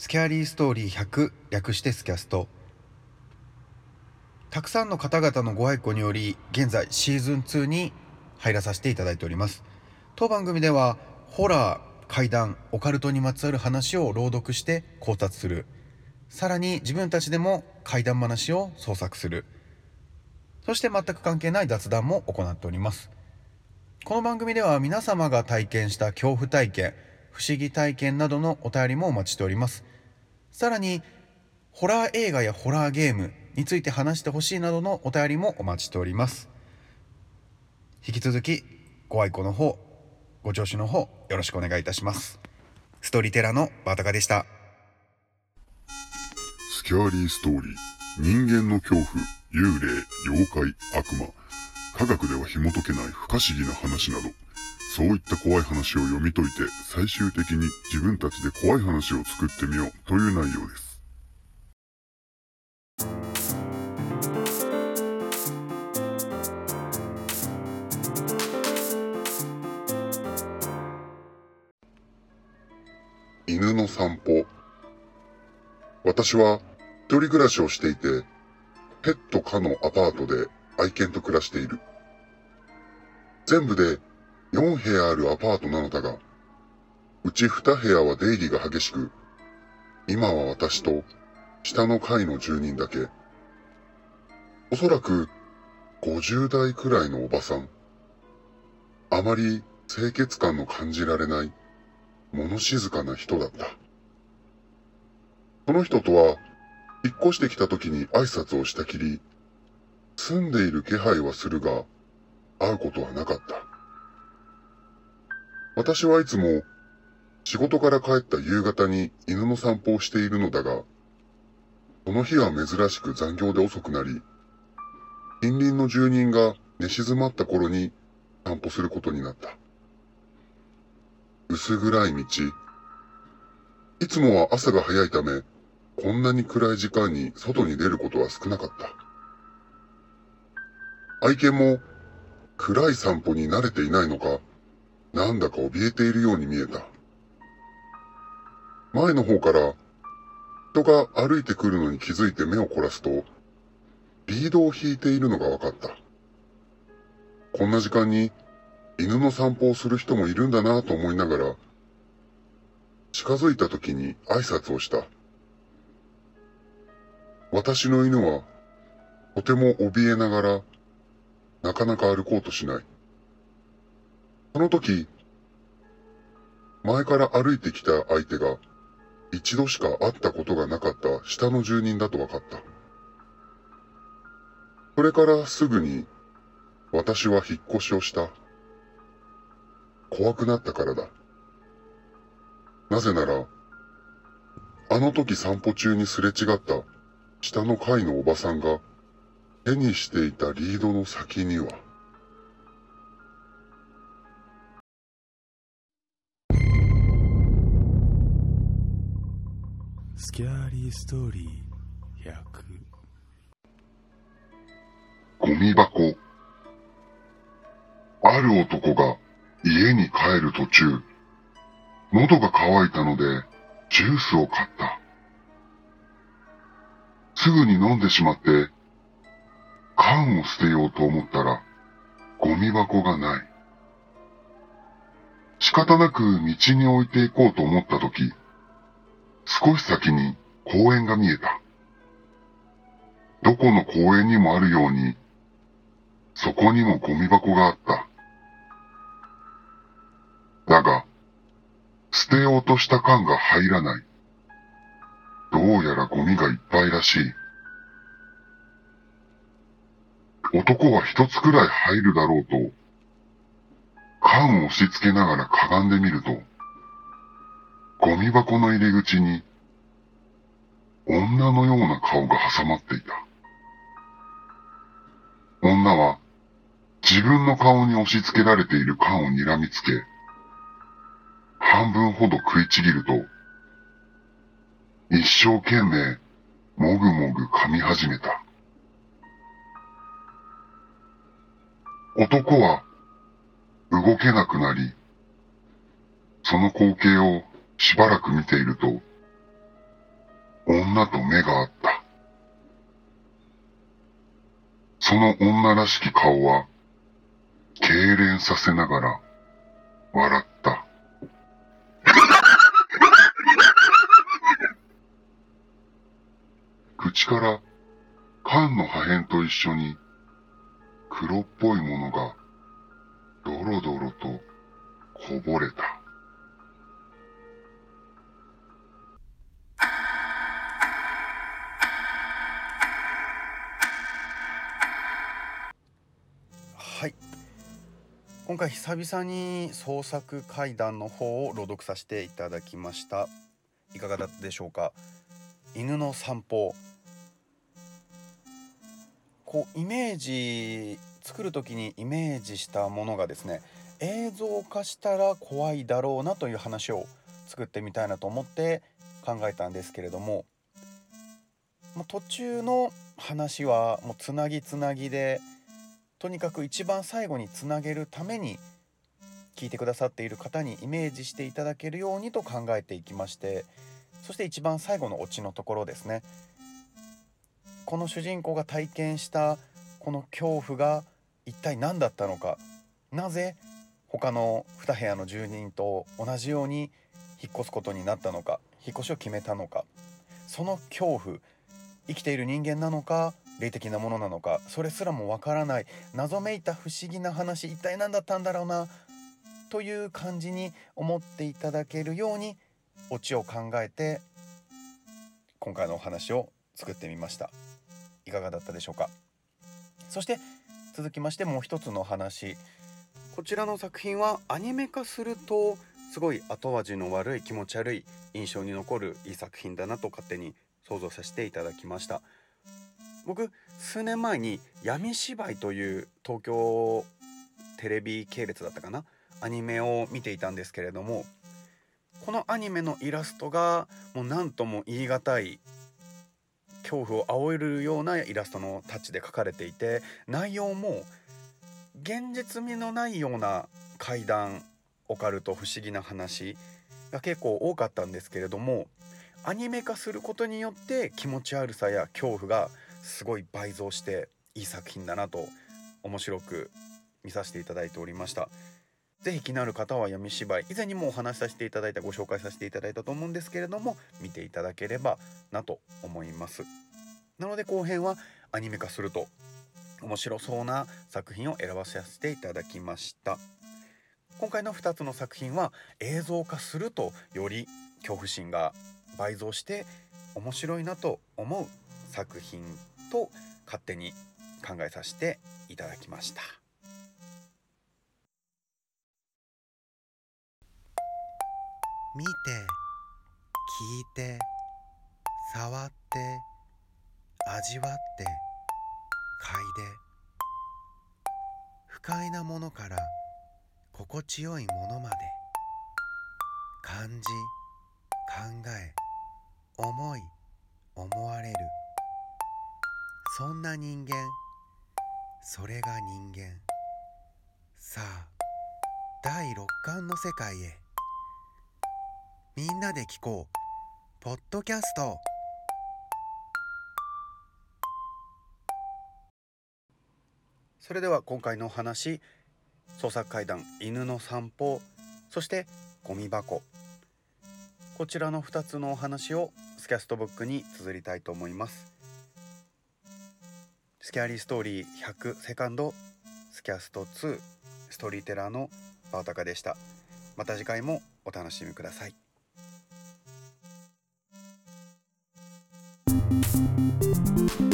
スキャリーストーリー100略してスキャスト。たくさんの方々のご愛顧により現在シーズン2に入らさせていただいております。当番組ではホラー怪談オカルトにまつわる話を朗読して考察する。さらに自分たちでも怪談話を創作する。そして全く関係ない雑談も行っております。この番組では皆様が体験した恐怖体験不思議体験などのお便りもお待ちしております。さらにホラー映画やホラーゲームについて話してほしいなどのお便りもお待ちしております。引き続きご愛顧の方ご聴取の方よろしくお願いいたします。ストーリーテラーのバタカでした。スキャーリーストーリー、人間の恐怖、幽霊、妖怪、悪魔、科学では紐解けない不可思議な話など、そういった怖い話を読み解いて、最終的に自分たちで怖い話を作ってみようという内容です。犬の散歩。私は一人暮らしをしていて、ペット可のアパートで愛犬と暮らしている。全部で4部屋あるアパートなのだが、うち2部屋は出入りが激しく、今は私と下の階の住人だけ。おそらく50代くらいのおばさん。あまり清潔感の感じられない物静かな人だった。その人とは、引っ越してきた時に挨拶をしたきり、住んでいる気配はするが、会うことはなかった。私はいつも、仕事から帰った夕方に犬の散歩をしているのだが、この日は珍しく残業で遅くなり、近隣の住人が寝静まった頃に散歩することになった。薄暗い道。いつもは朝が早いため、こんなに暗い時間に外に出ることは少なかった。愛犬も暗い散歩に慣れていないのか、なんだか怯えているように見えた。前の方から人が歩いてくるのに気づいて目を凝らすと、リードを引いているのが分かった。こんな時間に犬の散歩をする人もいるんだなと思いながら、近づいた時に挨拶をした。私の犬は、とても怯えながら、なかなか歩こうとしない。その時、前から歩いてきた相手が、一度しか会ったことがなかった下の住人だと分かった。それからすぐに、私は引っ越しをした。怖くなったからだ。なぜなら、あの時散歩中にすれ違った下の階のおばさんが手にしていたリードの先には、スキャーリーストーリー100ゴミ箱。ある男が家に帰る途中、喉が渇いたのでジュースを買った。すぐに飲んでしまって、缶を捨てようと思ったら、ゴミ箱がない。仕方なく道に置いていこうと思ったとき、少し先に公園が見えた。どこの公園にもあるように、そこにもゴミ箱があった。だが、捨てようとした缶が入らない。どうやらゴミがいっぱいらしい。男は一つくらい入るだろうと、缶を押し付けながらかがんでみると、ゴミ箱の入り口に、女のような顔が挟まっていた。女は、自分の顔に押し付けられている缶を睨みつけ、半分ほど食いちぎると、一生懸命、もぐもぐ噛み始めた。男は、動けなくなり、その光景をしばらく見ていると、女と目が合った。その女らしき顔は、痙攣させながら、笑った。口から缶の破片と一緒に黒っぽいものがドロドロとこぼれた。はい。今回久々に創作怪談の方を朗読させていただきました。いかがだったでしょうか？犬の散歩。こうイメージ作る時にイメージしたものがですね映像化したら怖いだろうなという話を作ってみたいなと思って考えたんですけれどももう途中の話はもうつなぎつなぎでとにかく一番最後につなげるために聞いてくださっている方にイメージしていただけるようにと考えていきましてそして一番最後のオチのところですね。この主人公が体験したこの恐怖が一体何だったのか。なぜ他の2部屋の住人と同じように引っ越すことになったのか。引っ越しを決めたのか。その恐怖生きている人間なのか。霊的なものなのかそれすらもわからない謎めいた不思議な話一体何だったんだろうなという感じに思っていただけるようにオチを考えて今回のお話を作ってみました。いかがだったでしょうか？そして続きましてもう一つの話。こちらの作品はアニメ化するとすごい後味の悪い気持ち悪い印象に残るいい作品だなと勝手に想像させていただきました。僕数年前に闇芝居という東京テレビ系列だったかな？アニメを見ていたんですけれどもこのアニメのイラストがもう何とも言い難い恐怖を煽るようなイラストのタッチで描かれていて内容も現実味のないような怪談オカルト不思議な話が結構多かったんですけれどもアニメ化することによって気持ち悪さや恐怖がすごい倍増していい作品だなと面白く見させていただいておりました。ぜひ気になる方は闇芝居以前にもお話しさせていただいたご紹介させていただいたと思うんですけれども見ていただければなと思います。なので後編はアニメ化すると面白そうな作品を選ばさせていただきました。今回の2つの作品は映像化するとより恐怖心が倍増して面白いなと思う作品と勝手に考えさせていただきました。見て聞いて触って味わって嗅いで。不快なものから心地よいものまで。感じ考え思い思われる。そんな人間。それが人間。さあ第六感の世界へ。みんなで聞こう。ポッドキャスト。それでは今回のお話創作怪談犬の散歩そしてゴミ箱。こちらの2つのお話をスキャストブックに綴りたいと思います。スキャリーストーリー100セカンドスキャスト2ストーリーテラーのバオタカでした。また次回もお楽しみください「